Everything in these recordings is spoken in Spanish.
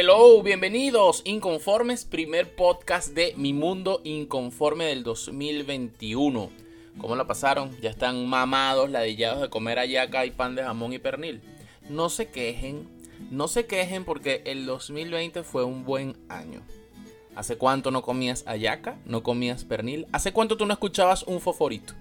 Hello, bienvenidos inconformes, primer podcast de Mi Mundo Inconforme del 2021. ¿Cómo la pasaron? ¿Ya están mamados, ladillados de comer ayaca y pan de jamón y pernil? No se quejen, no se quejen porque el 2020 fue un buen año. ¿Hace cuánto no comías ayaca? ¿No comías pernil? ¿Hace cuánto tú no escuchabas un foforito?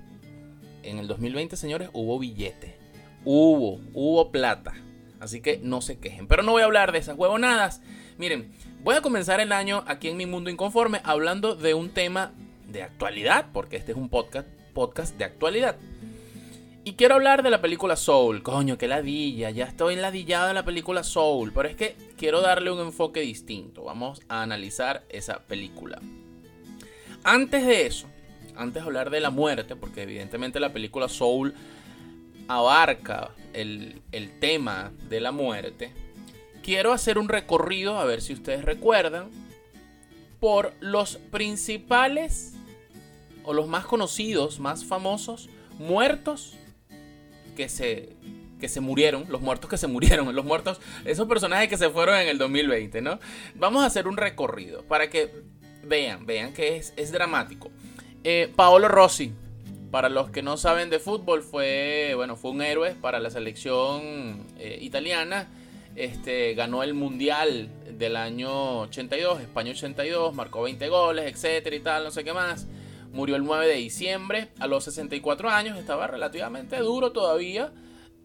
En el 2020, señores, hubo billete. Hubo, hubo plata. Así que no se quejen. Pero no voy a hablar de esas huevonadas. Miren, voy a comenzar el año aquí en mi mundo inconforme hablando de un tema de actualidad, porque este es un podcast, podcast de actualidad. Y quiero hablar de la película Soul. Coño, qué ladilla. Ya estoy enladillado de la película Soul. Pero es que quiero darle un enfoque distinto. Vamos a analizar esa película. Antes de eso, antes de hablar de la muerte, porque evidentemente la película Soul abarca el, tema de la muerte, quiero hacer un recorrido, a ver si ustedes recuerdan, por los principales o los más conocidos, más famosos muertos que se, que se murieron, los muertos que se murieron, los muertos, esos personajes que se fueron en el 2020, ¿no? Vamos a hacer un recorrido para que vean, vean que es, es dramático. Eh, Paolo Rossi, para los que no saben de fútbol, fue, bueno, fue un héroe para la selección eh, italiana. Este, ganó el Mundial del año 82, España 82, marcó 20 goles, etcétera y tal, no sé qué más. Murió el 9 de diciembre a los 64 años, estaba relativamente duro todavía,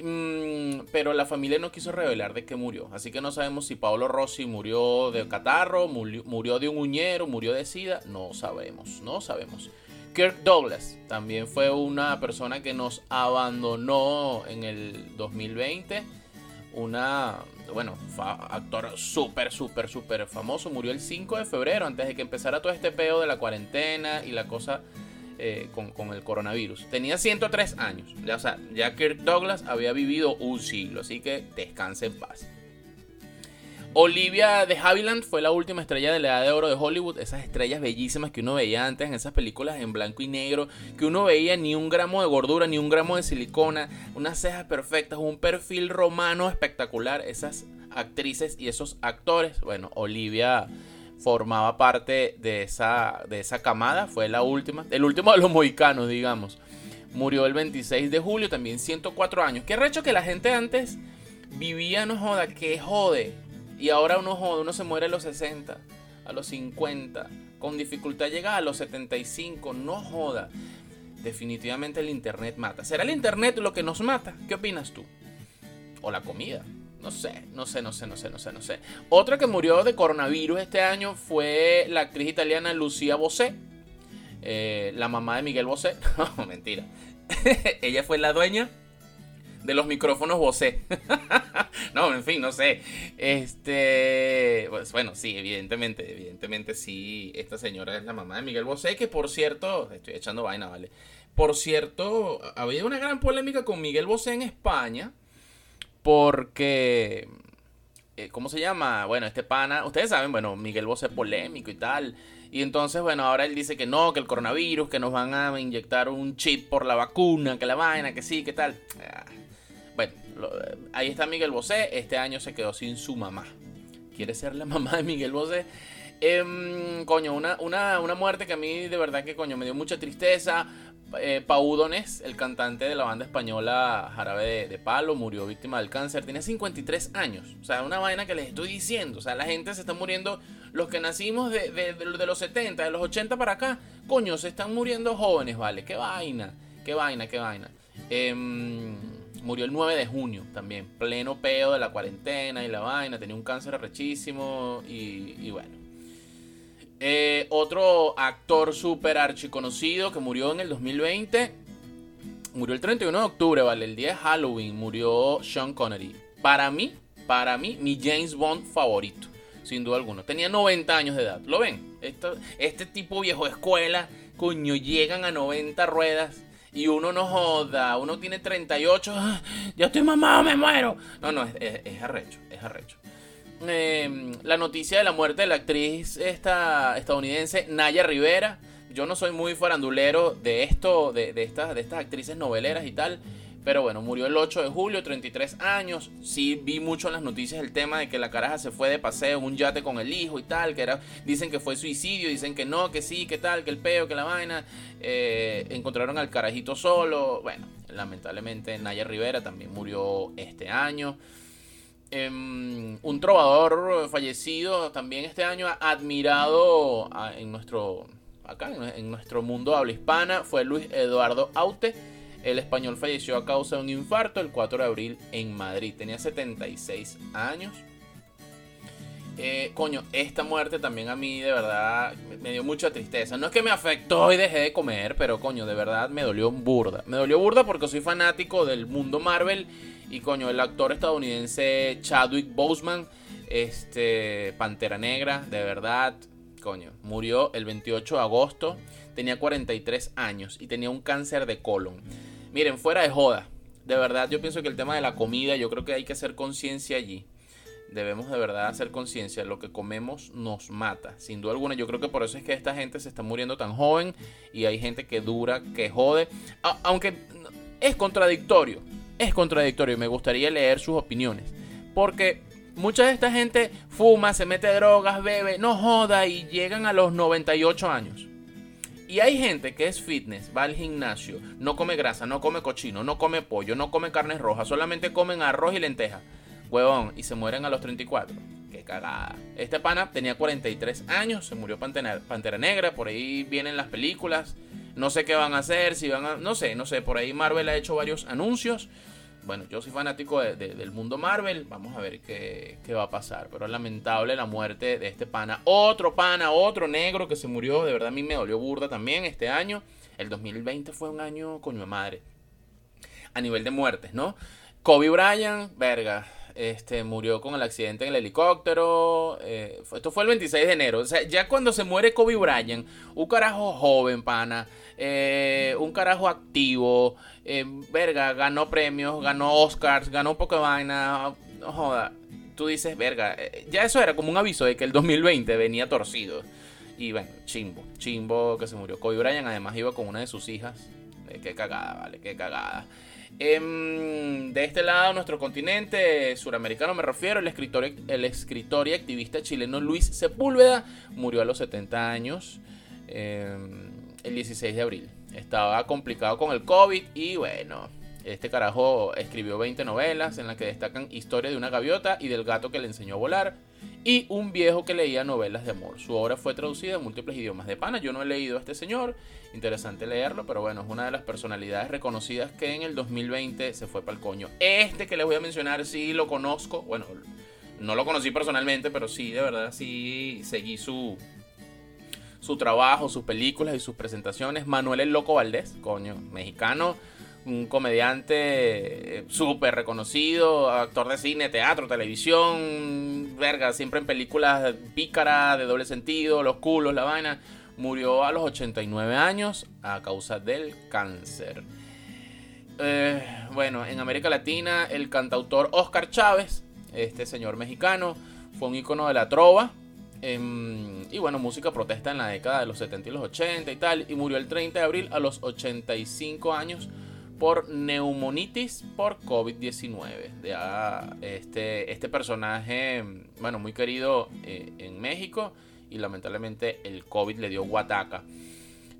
mm, pero la familia no quiso revelar de qué murió. Así que no sabemos si Paolo Rossi murió de catarro, murió, murió de un uñero, murió de sida, no sabemos, no sabemos. Kirk Douglas también fue una persona que nos abandonó en el 2020. Una, bueno, actor súper, súper, súper famoso. Murió el 5 de febrero, antes de que empezara todo este peo de la cuarentena y la cosa eh, con, con, el coronavirus. Tenía 103 años. Ya, o sea, ya Kirk Douglas había vivido un siglo, así que descanse en paz. Olivia de Havilland fue la última estrella de la edad de oro de Hollywood. Esas estrellas bellísimas que uno veía antes en esas películas en blanco y negro. Que uno veía ni un gramo de gordura, ni un gramo de silicona. Unas cejas perfectas, un perfil romano espectacular. Esas actrices y esos actores. Bueno, Olivia formaba parte de esa, de esa camada. Fue la última. El último de los mohicanos, digamos. Murió el 26 de julio, también 104 años. Qué recho que la gente antes vivía, no joda, que jode y ahora uno uno se muere a los 60, a los 50, con dificultad llega a los 75, no joda. Definitivamente el internet mata. ¿Será el internet lo que nos mata? ¿Qué opinas tú? O la comida. No sé, no sé, no sé, no sé, no sé, no sé. Otra que murió de coronavirus este año fue la actriz italiana Lucía Bosé. Eh, la mamá de Miguel Bosé. No, mentira. Ella fue la dueña de los micrófonos Bose. no, en fin, no sé. Este, pues bueno, sí, evidentemente, evidentemente sí, esta señora es la mamá de Miguel Bosé, que por cierto, estoy echando vaina, ¿vale? Por cierto, había una gran polémica con Miguel Bosé en España, porque, eh, ¿cómo se llama? Bueno, este pana, ustedes saben, bueno, Miguel Bosé polémico y tal. Y entonces, bueno, ahora él dice que no, que el coronavirus, que nos van a inyectar un chip por la vacuna, que la vaina, que sí, que tal. Ah, ahí está Miguel Bosé. Este año se quedó sin su mamá. ¿Quiere ser la mamá de Miguel Bosé? Em, coño, una, una, una, muerte que a mí de verdad que coño me dio mucha tristeza. Eh, Paudones, el cantante de la banda española Jarabe de, Palo, murió víctima del cáncer. Tenía 53 años. O sea, una vaina que les estoy diciendo. O sea, la gente se está muriendo. Los que nacimos de, de, de los 70, de los 80 para acá, coño, se están muriendo jóvenes, ¿vale? Qué vaina, qué vaina, qué vaina. Eh, murió el 9 de junio también, pleno peo de la cuarentena y la vaina, tenía un cáncer arrechísimo y, bueno. Eh, otro actor súper archiconocido que murió en el 2020, Murió el 31 de octubre, ¿vale? El día de Halloween murió Sean Connery. Para mí, para mí, mi James Bond favorito, sin duda alguna. Tenía 90 años de edad, ¿lo ven? este tipo viejo escuela, coño, llegan a 90 ruedas y uno no joda, uno tiene 38, ¡ah! ya estoy mamado, me muero. No, no, es, arrecho, es arrecho. Em, la noticia de la muerte de la actriz esta, estadounidense Naya Rivera. Yo no soy muy farandulero de esto, de, de, estas, de estas actrices noveleras y tal. Pero bueno, murió el 8 de julio, 33 años. Sí vi mucho en las noticias el tema de que la caraja se fue de paseo en un yate con el hijo y tal. Que era, dicen que fue suicidio, dicen que no, que sí, que tal, que el peo, que la vaina. Eh, encontraron al carajito solo. Bueno, lamentablemente Naya Rivera también murió este año. Em, un trovador fallecido también este año, admirado en nuestro, acá, en nuestro mundo habla hispana, fue Luis Eduardo Aute el español falleció a causa de un infarto el 4 de abril en Madrid. Tenía 76 años. Eh, coño, esta muerte también a mí de verdad me dio mucha tristeza. No es que me afectó y dejé de comer, pero coño, de verdad me dolió burda. Me dolió burda porque soy fanático del mundo Marvel y coño, el actor estadounidense Chadwick Boseman, este Pantera Negra, de verdad, coño, murió el 28 de agosto. Tenía 43 años y tenía un cáncer de colon. Miren, fuera de joda. De verdad, yo pienso que el tema de la comida, yo creo que hay que hacer conciencia allí. Debemos de verdad hacer conciencia. Lo que comemos nos mata. Sin duda alguna, yo creo que por eso es que esta gente se está muriendo tan joven. Y hay gente que dura, que jode. aunque es contradictorio. Es contradictorio. Me gustaría leer sus opiniones. Porque mucha de esta gente fuma, se mete drogas, bebe, no joda y llegan a los 98 años. Y hay gente que es fitness, va al gimnasio, no come grasa, no come cochino, no come pollo, no come carnes rojas, solamente comen arroz y lentejas. Huevón, y se mueren a los 34. Qué cagada. Este pana tenía 43 años, se murió Pantera, Pantera Negra, por ahí vienen las películas. No sé qué van a hacer, si van a... No sé, no sé, por ahí Marvel ha hecho varios anuncios bueno, yo soy fanático del mundo Marvel. Vamos a ver qué, va a pasar. Pero lamentable la muerte de este pana. Otro pana, otro negro que se murió. De verdad a mí me dolió burda también este año. El 2020 fue un año coño de madre. A nivel de muertes, ¿no? Kobe Bryant, verga. Este, murió con el accidente en el helicóptero. Eh, esto fue el 26 de enero. O sea, ya cuando se muere Kobe Bryant, un carajo joven, pana. Eh, un carajo activo. Eh, verga, ganó premios, ganó Oscars, ganó un poco de vaina. No joda. Tú dices, verga, ya eso era como un aviso de que el 2020 venía torcido. Y bueno, chimbo, chimbo que se murió. Kobe Bryant además iba con una de sus hijas. Qué cagada, vale, qué cagada. Em, de este lado, nuestro continente suramericano, me refiero, el escritor, el escritor y activista chileno Luis Sepúlveda murió a los 70 años em, el 16 de abril. Estaba complicado con el COVID y bueno, este carajo escribió 20 novelas en las que destacan Historia de una gaviota y del gato que le enseñó a volar y un viejo que leía novelas de amor. Su obra fue traducida en múltiples idiomas de pana. Yo no he leído a este señor, interesante leerlo, pero bueno, es una de las personalidades reconocidas que en el 2020 se fue para el coño. Este que les voy a mencionar sí lo conozco, bueno, no lo conocí personalmente, pero sí, de verdad, sí seguí su, su trabajo, sus películas y sus presentaciones. Manuel el Loco Valdés, coño, mexicano, un comediante eh, súper reconocido, actor de cine, teatro, televisión, siempre en películas pícaras, de doble sentido, los culos, la vaina. Murió a los 89 años a causa del cáncer. Eh, bueno, en América Latina, el cantautor Oscar Chávez, este señor mexicano, fue un icono de la trova Em, y bueno, música protesta en la década de los 70 y los 80 y tal. Y murió el 30 de abril a los 85 años por neumonitis por COVID-19. Este, este personaje, bueno, muy querido eh, en México y lamentablemente el COVID le dio guataca.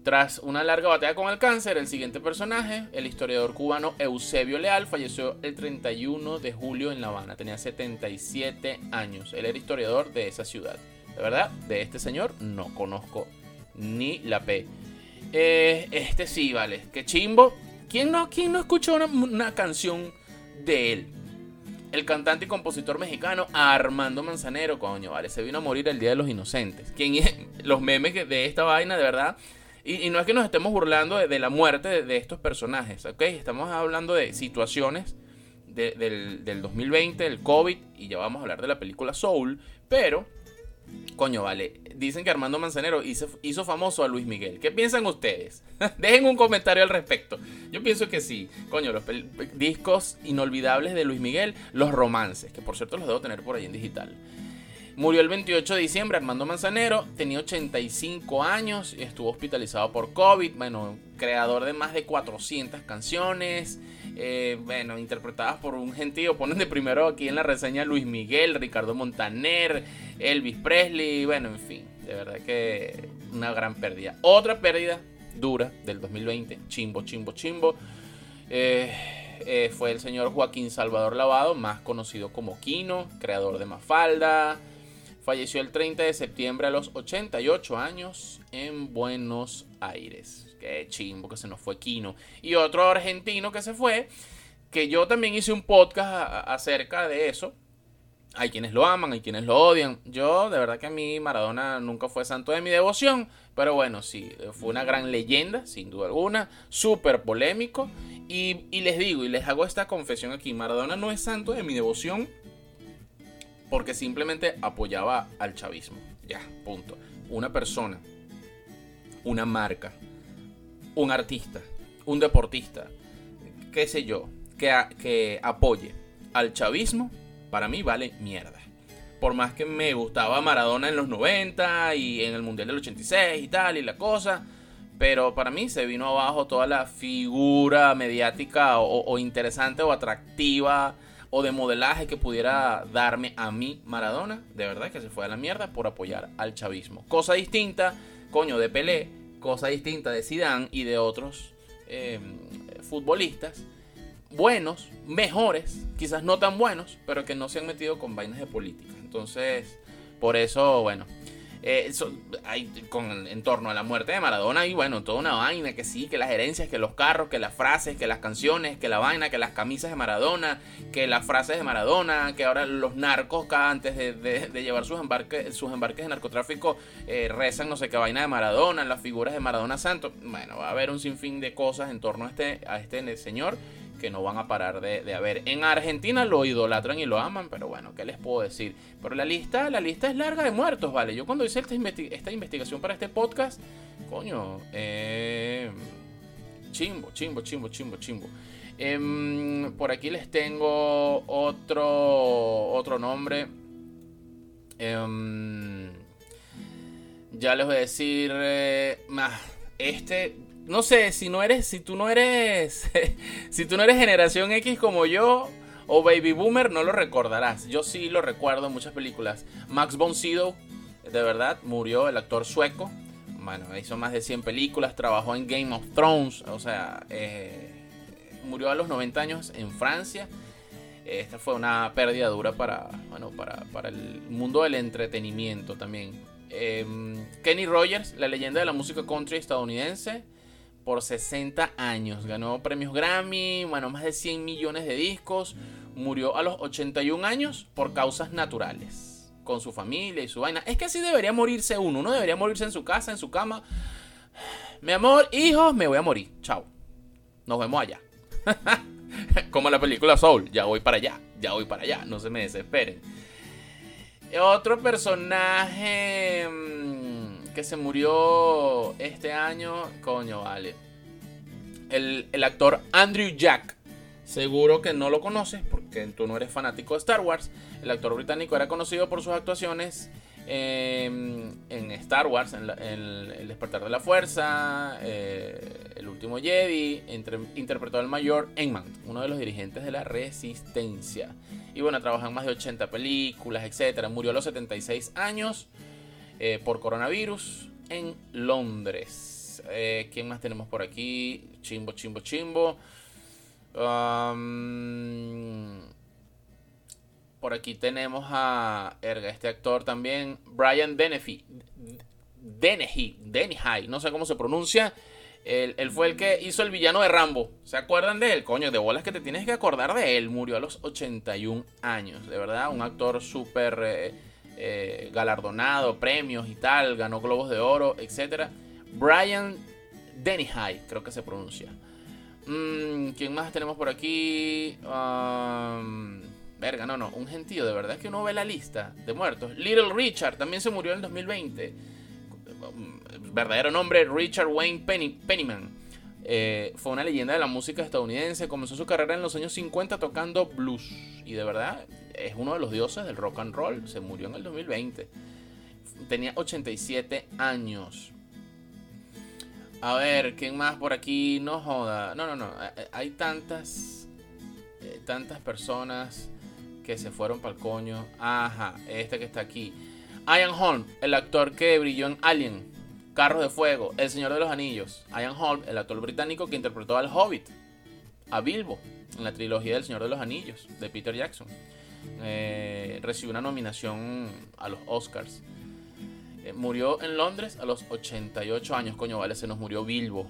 Tras una larga batalla con el cáncer, el siguiente personaje, el historiador cubano Eusebio Leal, falleció el 31 de julio en La Habana. Tenía 77 años. Él era historiador de esa ciudad. De verdad, de este señor no conozco ni la P. Eh, este sí, vale. Qué chimbo. ¿Quién no, quién no escuchó una, canción de él? El cantante y compositor mexicano Armando Manzanero, coño, vale. Se vino a morir el Día de los Inocentes. ¿Quién los memes de esta vaina, de verdad. Y, no es que nos estemos burlando de, la muerte de, estos personajes, ¿ok? Estamos hablando de situaciones del, del 2020, el COVID, y ya vamos a hablar de la película Soul, pero Coño, vale. Dicen que Armando Manzanero hizo, famoso a Luis Miguel. ¿Qué piensan ustedes? Dejen un comentario al respecto. Yo pienso que sí. Coño, los discos inolvidables de Luis Miguel, los romances, que por cierto los debo tener por ahí en digital. Murió el 28 de diciembre Armando Manzanero, tenía 85 años estuvo hospitalizado por COVID. Bueno, creador de más de 400 canciones, eh, bueno, interpretadas por un gentío. Ponen de primero aquí en la reseña Luis Miguel, Ricardo Montaner, Elvis Presley, bueno, en fin, de verdad que una gran pérdida. Otra pérdida dura del 2020, chimbo, chimbo, chimbo. Eh, eh, fue el señor Joaquín Salvador Lavado, más conocido como Kino, creador de Mafalda. Falleció el 30 de septiembre a los 88 años en Buenos Aires. Qué chimbo que se nos fue Kino. Y otro argentino que se fue, que yo también hice un podcast acerca de eso. Hay quienes lo aman, hay quienes lo odian. Yo, de verdad que a mí Maradona nunca fue santo de mi devoción. Pero bueno, sí, fue una gran leyenda, sin duda alguna. Súper polémico. Y les digo, y les hago esta confesión aquí. Maradona no es santo de mi devoción porque simplemente apoyaba al chavismo. Ya, punto. Una persona, una marca, un artista, un deportista, qué sé yo, que, que apoye al chavismo, para mí vale mierda. Por más que me gustaba Maradona en los 90 y en el Mundial del 86 y tal y la cosa, pero para mí se vino abajo toda la figura mediática o, interesante o atractiva o de modelaje que pudiera darme a mí Maradona. De verdad que se fue a la mierda por apoyar al chavismo. Cosa distinta, coño, de Pelé cosa distinta de Zidane y de otros eh, futbolistas buenos, mejores, quizás no tan buenos, pero que no se han metido con vainas de política. Entonces, por eso, bueno, eh, hay, con, en torno a la muerte de Maradona y bueno, toda una vaina que sí, que las herencias, que los carros, que las frases, que las canciones, que la vaina, que las camisas de Maradona, que las frases de Maradona, que ahora los narcos antes de, llevar sus embarques, sus embarques de narcotráfico eh, rezan no sé qué vaina de Maradona, las figuras de Maradona Santo. Bueno, va a haber un sinfín de cosas en torno a este, a este señor que no van a parar de, haber. En Argentina lo idolatran y lo aman, pero bueno, ¿qué les puedo decir? Pero la lista, la lista es larga de muertos, ¿vale? Yo cuando hice esta, investigación para este podcast, coño, eh, chimbo, chimbo, chimbo, chimbo, chimbo. Em, por aquí les tengo otro, otro nombre. Em, ya les voy a decir. Eh, este no sé, si no eres, si tú no eres, si tú no eres generación X como yo o baby boomer, no lo recordarás. Yo sí lo recuerdo en muchas películas. Max von Sydow, de verdad, murió el actor sueco. Bueno, hizo más de 100 películas, trabajó en Game of Thrones, o sea, eh, murió a los 90 años en Francia. Esta fue una pérdida dura para, bueno, para, para el mundo del entretenimiento también. Em, Kenny Rogers, la leyenda de la música country estadounidense, por 60 años. Ganó premios Grammy, bueno, más de 100 millones de discos. Murió a los 81 años por causas naturales. Con su familia y su vaina. Es que así debería morirse uno. Uno debería morirse en su casa, en su cama. Mi amor, hijos, me voy a morir. Chao. Nos vemos allá. Como la película Soul. Ya voy para allá. Ya voy para allá. No se me desesperen. Otro personaje mm, que se murió este año, coño, vale. El, actor Andrew Jack. Seguro que no lo conoces porque tú no eres fanático de Star Wars. El actor británico era conocido por sus actuaciones en Star Wars, en, El despertar de la fuerza, eh, El último Jedi. interpretó al mayor Enman, uno de los dirigentes de la resistencia. Y bueno, en más de 80 películas, etc. Murió a los 76 años. Eh, por coronavirus en Londres. Eh, ¿Quién más tenemos por aquí? Chimbo, chimbo, chimbo. por aquí tenemos a Erga, este actor también, Brian Dennehy. Dennehy, Dennehy, no sé cómo se pronuncia. Él, fue el que hizo el villano de Rambo. ¿Se acuerdan de él? Coño, de bolas que te tienes que acordar de él. Murió a los 81 años. De verdad, un actor súper... Eh, eh, galardonado, premios y tal, ganó Globos de Oro, etc. Brian Denny High, creo que se pronuncia. Mm, ¿Quién más tenemos por aquí? Verga, no, no, un gentío, de verdad es que uno ve la lista de muertos. Little Richard también se murió en el 2020. Verdadero nombre, Richard Wayne Pennyman. Eh, fue una leyenda de la música estadounidense. Comenzó su carrera en los años 50 tocando blues. Y de verdad es uno de los dioses del rock and roll. Se murió en el 2020. Tenía 87 años. A ver, ¿quién más por aquí? No joda. No, no, no. Eh, eh, hay tantas. Eh, tantas personas que se fueron para el coño. Ajá, este que está aquí. Ian Holm, el actor que brilló en Alien, Carros de Fuego, El Señor de los Anillos. Ian Holm, el actor británico que interpretó al Hobbit, a Bilbo, en la trilogía del Señor de los Anillos, de Peter Jackson. Recibió una nominación a los Oscars. Eh, murió en Londres a los 88 años, coño, vale, se nos murió Bilbo.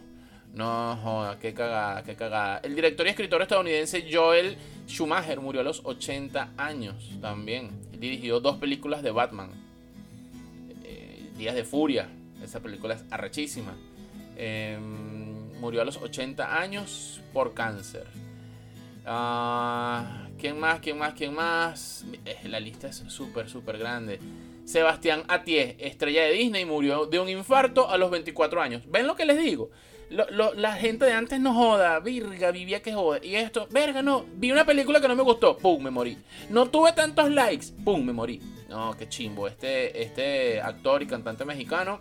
No joda, qué cagada, qué cagada. El director y escritor estadounidense Joel Schumacher murió a los 80 años también. Dirigió dos películas de Batman. Eh, Días de Furia, esa película es arrechísima. Em, murió a los 80 años por cáncer. Ah, ¿Quién más? ¿Quién más? ¿Quién más? La lista es súper, súper grande. Sebastián Atié, estrella de Disney, murió de un infarto a los 24 años. ¿Ven lo que les digo? la gente de antes no joda, virga, vivía que joda. Y esto, verga, no, vi una película que no me gustó, pum, me morí. No tuve tantos likes, pum, me morí. No, qué chimbo. Este, este actor y cantante mexicano,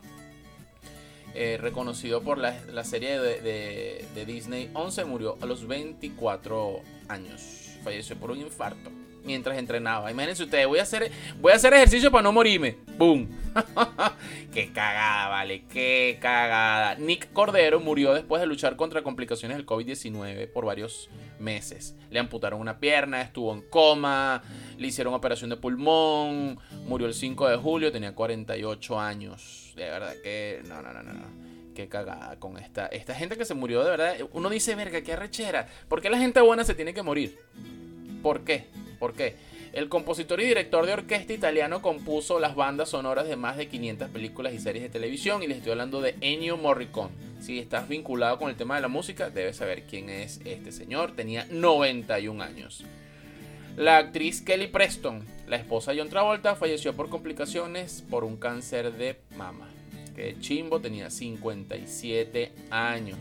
eh, reconocido por la, serie de, de Disney 11, murió a los 24 años. Falleció por un infarto mientras entrenaba. Imagínense ustedes, voy a hacer, voy a hacer ejercicio para no morirme. ¡Boom! ¡Qué cagada, vale! ¡Qué cagada! Nick Cordero murió después de luchar contra complicaciones del COVID-19 por varios meses. Le amputaron una pierna, estuvo en coma, le hicieron operación de pulmón, murió el 5 de julio, tenía 48 años. De verdad que... No, no, no, no. no qué cagada con esta, esta gente que se murió de verdad. Uno dice, verga, qué arrechera. ¿Por qué la gente buena se tiene que morir? ¿Por qué? ¿Por qué? El compositor y director de orquesta italiano compuso las bandas sonoras de más de 500 películas y series de televisión y les estoy hablando de Ennio Morricone. Si estás vinculado con el tema de la música, debes saber quién es este señor. Tenía 91 años. La actriz Kelly Preston, la esposa de John Travolta, falleció por complicaciones por un cáncer de mama. Que chimbo tenía 57 años.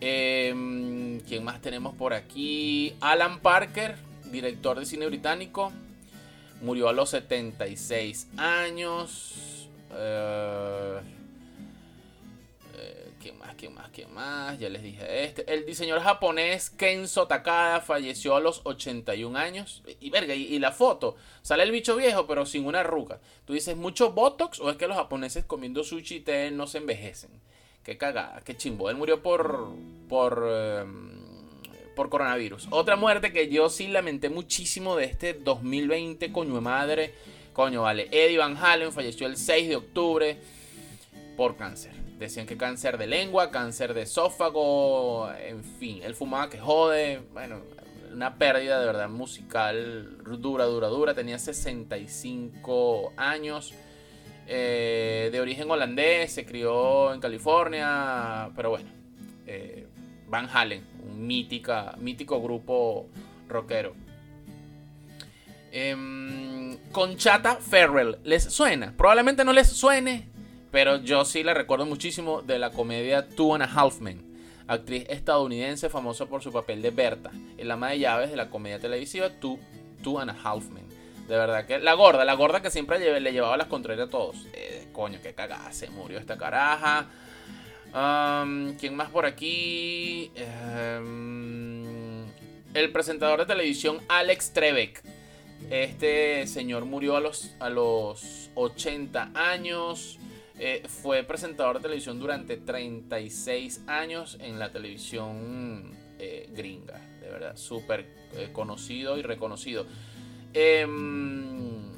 Em, ¿Quién más tenemos por aquí? Alan Parker, director de cine británico. Murió a los 76 años. Eh, ¿Quién más? ¿Quién más? ¿Quién más? Ya les dije este. El diseñador japonés Kenzo Takada falleció a los 81 años. Y verga, y, la foto. Sale el bicho viejo, pero sin una arruga. Tú dices, ¿mucho Botox o es que los japoneses comiendo sushi y té no se envejecen? Qué cagada, qué chimbo. Él murió por. por. Em, por coronavirus. Otra muerte que yo sí lamenté muchísimo de este 2020, coño de madre. Coño, vale. Eddie Van Halen falleció el 6 de octubre por cáncer. Decían que cáncer de lengua, cáncer de esófago, en fin. Él fumaba que jode. Bueno, una pérdida de verdad musical dura, dura, dura. Tenía 65 años. Eh, de origen holandés, se crió en California, pero bueno, eh, Van Halen, un mítica, mítico grupo rockero. Em, Conchata Ferrell, ¿les suena? Probablemente no les suene, pero yo sí la recuerdo muchísimo de la comedia Two and a Half Men, actriz estadounidense famosa por su papel de Berta, el ama de llaves de la comedia televisiva Two, Two and a Half Men. De verdad que la gorda, la gorda que siempre le, llevaba las contrarias a todos. Eh, coño, qué cagada, se murió esta caraja. ¿Quién más por aquí? Em, el presentador de televisión Alex Trebek. Este señor murió a los, a los 80 años. Eh, fue presentador de televisión durante 36 años en la televisión eh, gringa. De verdad, súper conocido y reconocido. Em,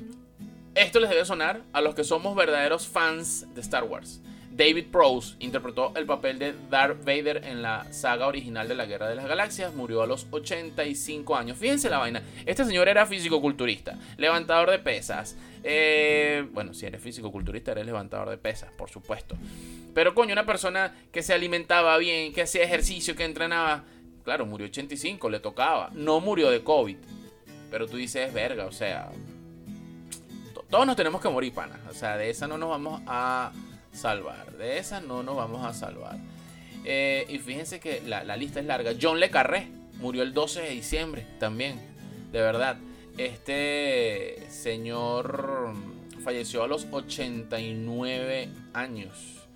esto les debe sonar a los que somos verdaderos fans de Star Wars. David Prowse interpretó el papel de Darth Vader en la saga original de la Guerra de las Galaxias. Murió a los 85 años. Fíjense la vaina. Este señor era físico-culturista, levantador de pesas, Eh, bueno, si eres físico-culturista, eres levantador de pesas, por supuesto. Pero coño, una persona que se alimentaba bien, que hacía ejercicio, que entrenaba, claro, murió 85, le tocaba. No murió de COVID. Pero tú dices, verga, o sea, todos nos tenemos que morir, pana. O sea, de esa no nos vamos a salvar. De esa no nos vamos a salvar. Eh, y fíjense que la, la, lista es larga. John Le Carré murió el 12 de diciembre también. De verdad. Este señor falleció a los 89 años.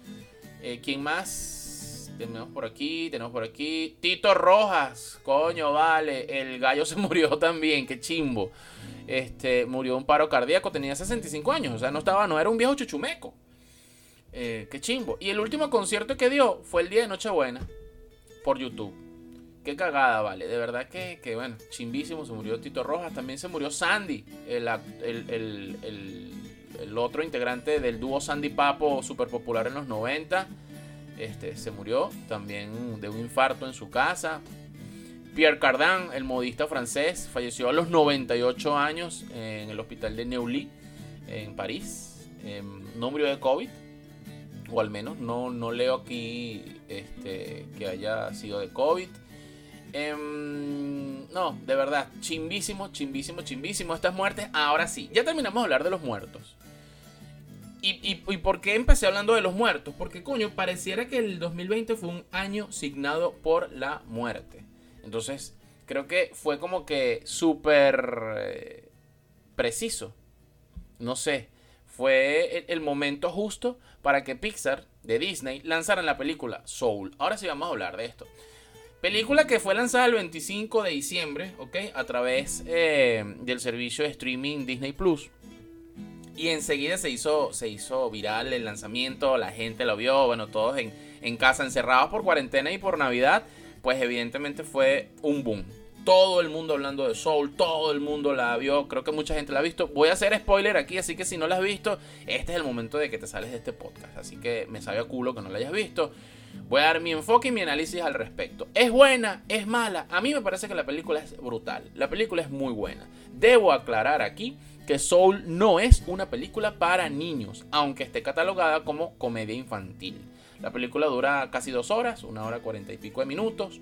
Eh, ¿Quién más? Tenemos por aquí, tenemos por aquí. Tito Rojas, coño, vale. El gallo se murió también, qué chimbo. Este, murió de un paro cardíaco, tenía 65 años. O sea, no estaba, no era un viejo chuchumeco. Eh, qué chimbo. Y el último concierto que dio fue el día de Nochebuena por YouTube. Qué cagada, vale. De verdad que, que, bueno, chimbísimo. Se murió Tito Rojas. También se murió Sandy, el, el, el, el otro integrante del dúo Sandy Papo, súper popular en los 90. Este, se murió también de un infarto en su casa. Pierre Cardin, el modista francés, falleció a los 98 años en el hospital de Neuilly, en París. Em, no murió de COVID, o al menos no, no leo aquí este, que haya sido de COVID. Em, no, de verdad, chimbísimo, chimbísimo, chimbísimo estas muertes. Ahora sí, ya terminamos de hablar de los muertos. ¿Y, por qué empecé hablando de los muertos? Porque, coño, pareciera que el 2020 fue un año signado por la muerte. Entonces, creo que fue como que súper eh, preciso. No sé, fue el, momento justo para que Pixar de Disney lanzaran la película Soul. Ahora sí vamos a hablar de esto. Película que fue lanzada el 25 de diciembre, ¿ok? A través eh, del servicio de streaming Disney Plus. Y enseguida se hizo, se hizo viral el lanzamiento, la gente lo vio, bueno, todos en, en casa encerrados por cuarentena y por Navidad, pues evidentemente fue un boom. Todo el mundo hablando de Soul, todo el mundo la vio, creo que mucha gente la ha visto. Voy a hacer spoiler aquí, así que si no la has visto, este es el momento de que te sales de este podcast. Así que me sabe a culo que no la hayas visto. Voy a dar mi enfoque y mi análisis al respecto. ¿Es buena? ¿Es mala? A mí me parece que la película es brutal. La película es muy buena. Debo aclarar aquí que Soul no es una película para niños, aunque esté catalogada como comedia infantil. La película dura casi dos horas, una hora cuarenta y pico de minutos,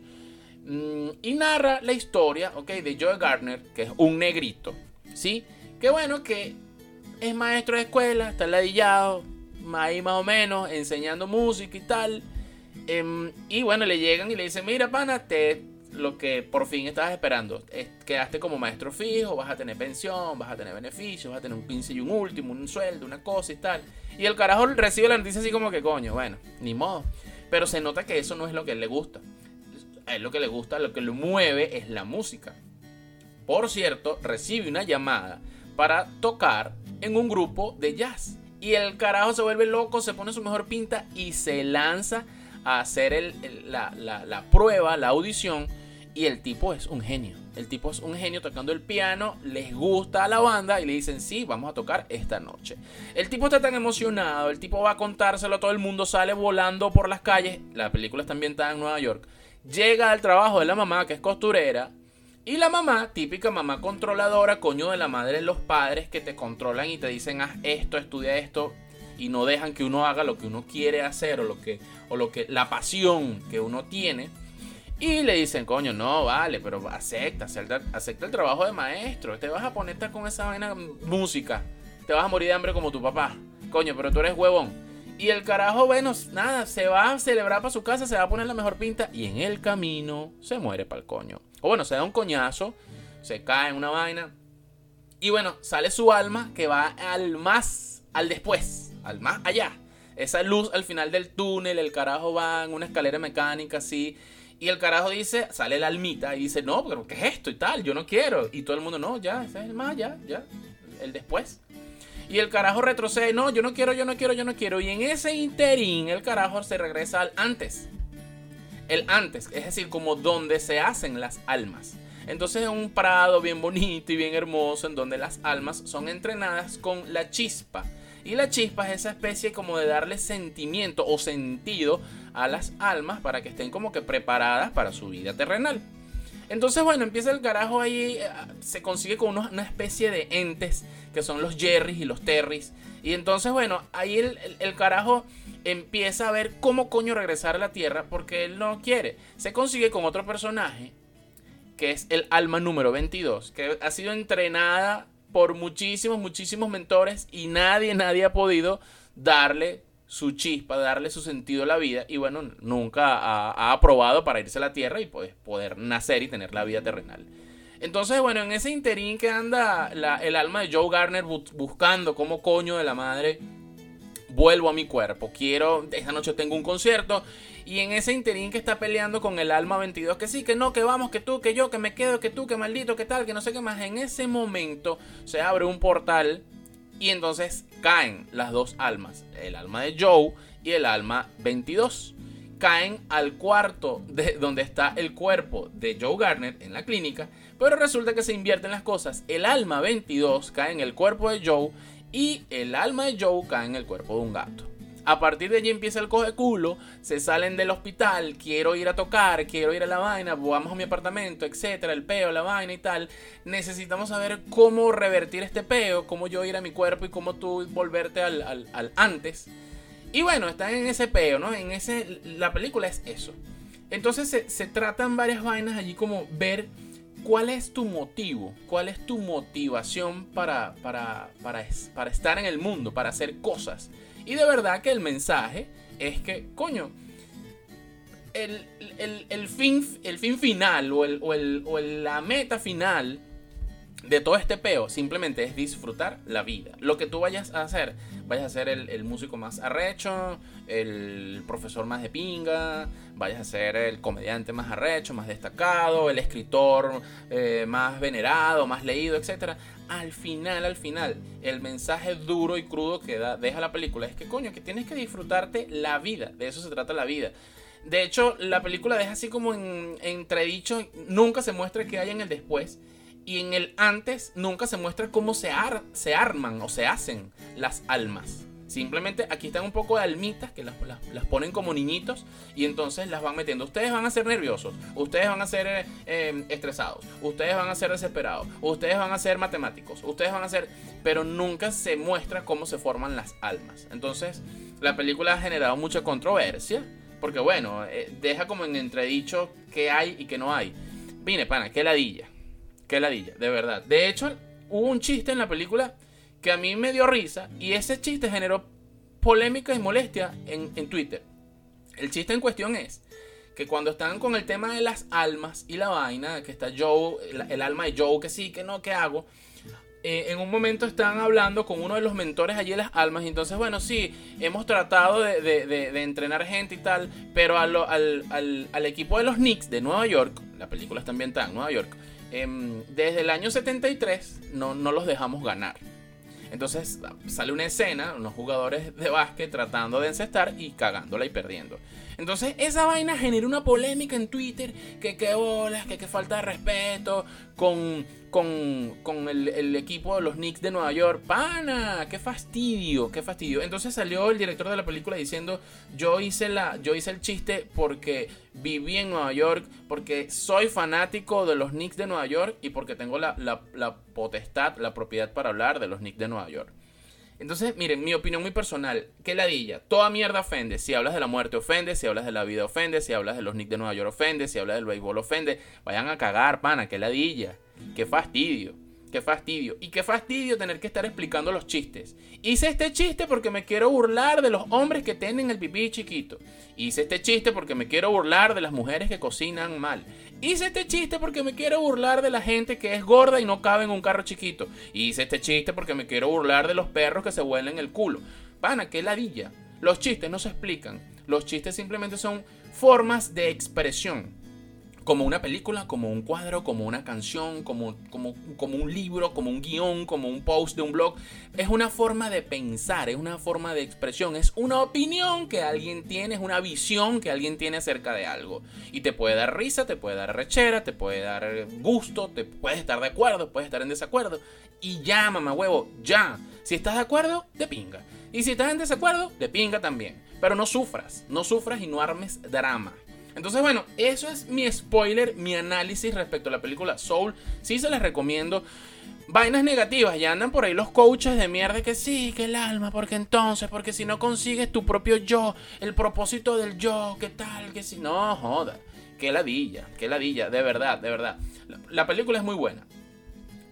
y narra la historia, de Joe Gardner, que es un negrito, ¿sí? Que bueno, que es maestro de escuela, está ladillado, ahí más o menos, enseñando música y tal. Em, y bueno, le llegan y le dicen, mira, pana, te, lo que por fin estabas esperando. quedaste como maestro fijo, vas a tener pensión, vas a tener beneficios, vas a tener un 15 y un último, un sueldo, una cosa y tal. Y el carajo recibe la noticia así como que coño, bueno, ni modo. Pero se nota que eso no es lo que le gusta. Es lo que le gusta, lo que lo mueve es la música. Por cierto, recibe una llamada para tocar en un grupo de jazz. Y el carajo se vuelve loco, se pone su mejor pinta y se lanza a hacer la, prueba, la audición, y el tipo es un genio. El tipo es un genio tocando el piano, les gusta a la banda y le dicen, sí, vamos a tocar esta noche. El tipo está tan emocionado, el tipo va a contárselo a todo el mundo, sale volando por las calles, la película está ambientada en Nueva York, llega al trabajo de la mamá, que es costurera, y la mamá, típica mamá controladora, coño de la madre los padres que te controlan y te dicen, haz esto, estudia esto, y no dejan que uno haga lo que uno quiere hacer o lo que, o lo que la pasión que uno tiene. Y le dicen, coño, no, vale, pero acepta, acepta, acepta el trabajo de maestro. Te vas a ponerte con esa vaina música. Te vas a morir de hambre como tu papá. Coño, pero tú eres huevón. Y el carajo, bueno, nada, se va a celebrar para su casa, se va a poner la mejor pinta y en el camino se muere para el coño. O bueno, se da un coñazo, se cae en una vaina. Y bueno, sale su alma que va al más, al después al más allá. Esa luz al final del túnel, el carajo va en una escalera mecánica así. Y el carajo dice, sale la almita y dice, no, pero ¿qué es esto y tal? Yo no quiero. Y todo el mundo, no, ya, ese es el más allá, ya, el después. Y el carajo retrocede, no, yo no quiero, yo no quiero, yo no quiero. Y en ese interín, el carajo se regresa al antes. El antes, es decir, como donde se hacen las almas. Entonces es un prado bien bonito y bien hermoso en donde las almas son entrenadas con la chispa y la chispa es esa especie como de darle sentimiento o sentido a las almas para que estén como que preparadas para su vida terrenal. Entonces, bueno, empieza el carajo ahí, eh, se consigue con una especie de entes que son los Jerrys y los Terrys. Y entonces, bueno, ahí el, el, carajo empieza a ver cómo coño regresar a la Tierra porque él no quiere. Se consigue con otro personaje que es el alma número 22, que ha sido entrenada por muchísimos, muchísimos mentores y nadie, nadie ha podido darle su chispa, darle su sentido a la vida y bueno, nunca ha, aprobado para irse a la tierra y pues, poder nacer y tener la vida terrenal. Entonces, bueno, en ese interín que anda el alma de Joe Garner buscando como coño de la madre vuelvo a mi cuerpo. Quiero, esta noche tengo un concierto. Y en ese interín que está peleando con el alma 22, que sí, que no, que vamos, que tú, que yo, que me quedo, que tú, que maldito, que tal, que no sé qué más. En ese momento se abre un portal y entonces caen las dos almas, el alma de Joe y el alma 22. Caen al cuarto de donde está el cuerpo de Joe Garner en la clínica, pero resulta que se invierten las cosas. El alma 22 cae en el cuerpo de Joe y el alma de Joe cae en el cuerpo de un gato. A partir de allí empieza el coge culo, se salen del hospital, quiero ir a tocar, quiero ir a la vaina, vamos a mi apartamento, etcétera, el peo, la vaina y tal. Necesitamos saber cómo revertir este peo, cómo yo ir a mi cuerpo y cómo tú volverte al, antes. Y bueno, están en ese peo, ¿no? En ese. La película es eso. Entonces se, se tratan varias vainas allí como ver cuál es tu motivo, cuál es tu motivación para, para, para, para estar en el mundo, para hacer cosas. Y de verdad que el mensaje es que, coño, el, fin, el fin final o, el, o, la meta final de todo este peo simplemente es disfrutar la vida. Lo que tú vayas a hacer, vayas a ser el, músico más arrecho, el profesor más de pinga, vayas a ser el comediante más arrecho, más destacado, el escritor eh, más venerado, más leído, etc al final, al final, el mensaje duro y crudo que da, deja la película es que coño, que tienes que disfrutarte la vida, de eso se trata la vida. De hecho, la película deja así como en, entredicho, nunca se muestra qué hay en el después. Y en el antes nunca se muestra cómo se, arman o se hacen las almas. Simplemente aquí están un poco de almitas que las, ponen como niñitos y entonces las van metiendo. Ustedes van a ser nerviosos, ustedes van a ser eh, em, estresados, ustedes van a ser desesperados, ustedes van a ser matemáticos, ustedes van a ser... Pero nunca se muestra cómo se forman las almas. Entonces la película ha generado mucha controversia porque bueno, eh, deja como en entredicho qué hay y qué no hay. Vine, pana, qué ladilla. Qué ladilla, de verdad. De hecho, hubo un chiste en la película que a mí me dio risa y ese chiste generó polémica y molestia en, Twitter. El chiste en cuestión es que cuando están con el tema de las almas y la vaina, que está Joe, el, alma de Joe, que sí, que no, que hago, eh, en un momento están hablando con uno de los mentores allí de las almas. Y entonces, bueno, sí, hemos tratado de, entrenar gente y tal. Pero al, equipo de los Knicks de Nueva York, la película está ambientada en Nueva York, em, desde el año 73 no, no los dejamos ganar. Entonces sale una escena, unos jugadores de básquet tratando de encestar y cagándola y perdiendo. Entonces esa vaina genera una polémica en Twitter, que qué bolas, que qué falta de respeto con, con, el, equipo de los Knicks de Nueva York. Pana, qué fastidio, qué fastidio. Entonces salió el director de la película diciendo, yo hice, la, yo hice el chiste porque viví en Nueva York, porque soy fanático de los Knicks de Nueva York y porque tengo la, la potestad, la propiedad para hablar de los Knicks de Nueva York. Entonces, miren, mi opinión muy personal, qué ladilla, toda mierda ofende. Si hablas de la muerte ofende, si hablas de la vida ofende, si hablas de los Knicks de Nueva York ofende, si hablas del béisbol ofende. Vayan a cagar, pana, qué ladilla, qué fastidio. Qué fastidio. Y qué fastidio tener que estar explicando los chistes. Hice este chiste porque me quiero burlar de los hombres que tienen el pipí chiquito. Hice este chiste porque me quiero burlar de las mujeres que cocinan mal. Hice este chiste porque me quiero burlar de la gente que es gorda y no cabe en un carro chiquito. Hice este chiste porque me quiero burlar de los perros que se huelen el culo. Pana, qué ladilla. Los chistes no se explican. Los chistes simplemente son formas de expresión como una película, como un cuadro, como una canción, como, como, como un libro, como un guion, como un post de un blog. Es una forma de pensar, es una forma de expresión, es una opinión que alguien tiene, es una visión que alguien tiene acerca de algo. Y te puede dar risa, te puede dar rechera, te puede dar gusto, te puedes estar de acuerdo, puedes estar en desacuerdo. Y ya, mamá huevo, ya. Si estás de acuerdo, de pinga. Y si estás en desacuerdo, de pinga también. Pero no sufras, no sufras y no armes drama. Entonces, bueno, eso es mi spoiler, mi análisis respecto a la película Soul. Sí se les recomiendo. Vainas negativas, ya andan por ahí los coaches de mierda que sí, que el alma, porque entonces, porque si no consigues tu propio yo, el propósito del yo, ¿qué tal? Que si no, joda. Qué ladilla, qué ladilla, de verdad, de verdad. La, película es muy buena.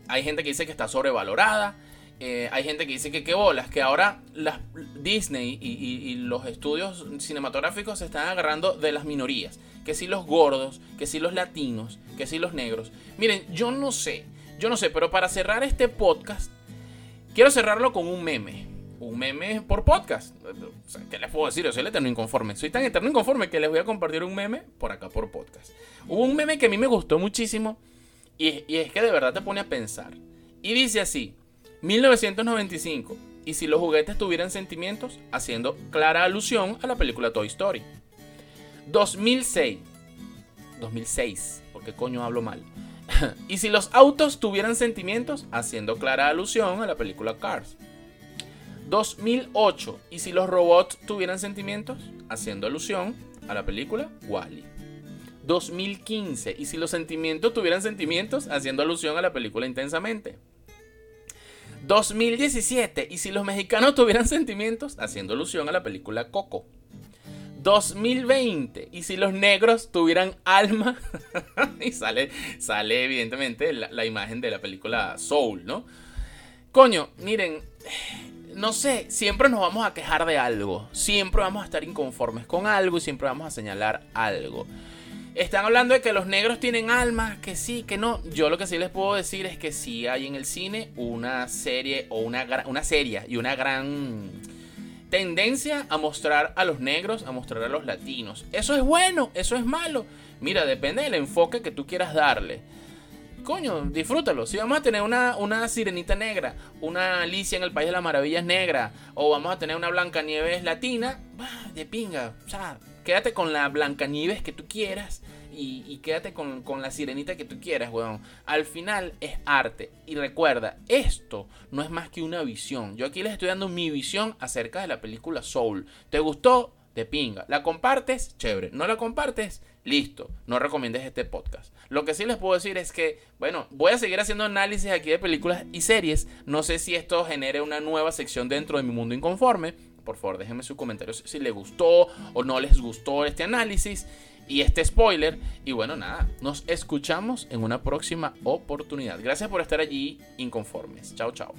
Hay gente que dice que está sobrevalorada. Eh, hay gente que dice que qué bolas, que ahora las, Disney y, los estudios cinematográficos se están agarrando de las minorías. Que si los gordos, que si los latinos, que si los negros. Miren, yo no sé, yo no sé, pero para cerrar este podcast, quiero cerrarlo con un meme un meme por podcast. ¿Qué les puedo decir? Yo soy el eterno inconforme. Soy tan eterno inconforme que les voy a compartir un meme por acá por podcast. Hubo un meme que a mí me gustó muchísimo y, y es que de verdad te pone a pensar. Y dice así, 1995. Y si los juguetes tuvieran sentimientos, haciendo clara alusión a la película Toy Story. 2006. 2006. porque coño hablo mal? y si los autos tuvieran sentimientos, haciendo clara alusión a la película Cars. 2008. ¿Y si los robots tuvieran sentimientos? Haciendo alusión a la película Wally. 2015. ¿Y si los sentimientos tuvieran sentimientos? Haciendo alusión a la película Intensamente. 2017. ¿Y si los mexicanos tuvieran sentimientos? Haciendo alusión a la película Coco. 2020. ¿Y si los negros tuvieran alma? y sale, sale evidentemente la, la imagen de la película Soul, ¿no? Coño, miren, no sé, siempre nos vamos a quejar de algo. Siempre vamos a estar inconformes con algo y siempre vamos a señalar algo. Están hablando de que los negros tienen alma, que sí, que no. Yo lo que sí les puedo decir es que sí hay en el cine una serie o una, una serie y una gran tendencia a mostrar a los negros, a mostrar a los latinos. Eso es bueno, eso es malo. Mira, depende del enfoque que tú quieras darle coño, disfrútalo. Si vamos a tener una, una sirenita negra, una Alicia en el País de las Maravillas negra, o vamos a tener una Blancanieves latina, de pinga. O sea, quédate con la Blancanieves que tú quieras y, quédate con, la sirenita que tú quieras, weón. Al final es arte. Y recuerda, esto no es más que una visión. Yo aquí les estoy dando mi visión acerca de la película Soul. ¿Te gustó? De pinga. ¿La compartes? Chévere. ¿No la compartes? Listo. No recomiendes este podcast. Lo que sí les puedo decir es que, bueno, voy a seguir haciendo análisis aquí de películas y series. No sé si esto genere una nueva sección dentro de mi mundo inconforme. Por favor, déjenme sus comentarios si les gustó o no les gustó este análisis y este spoiler. Y bueno, nada, nos escuchamos en una próxima oportunidad. Gracias por estar allí inconformes. Chao, chao.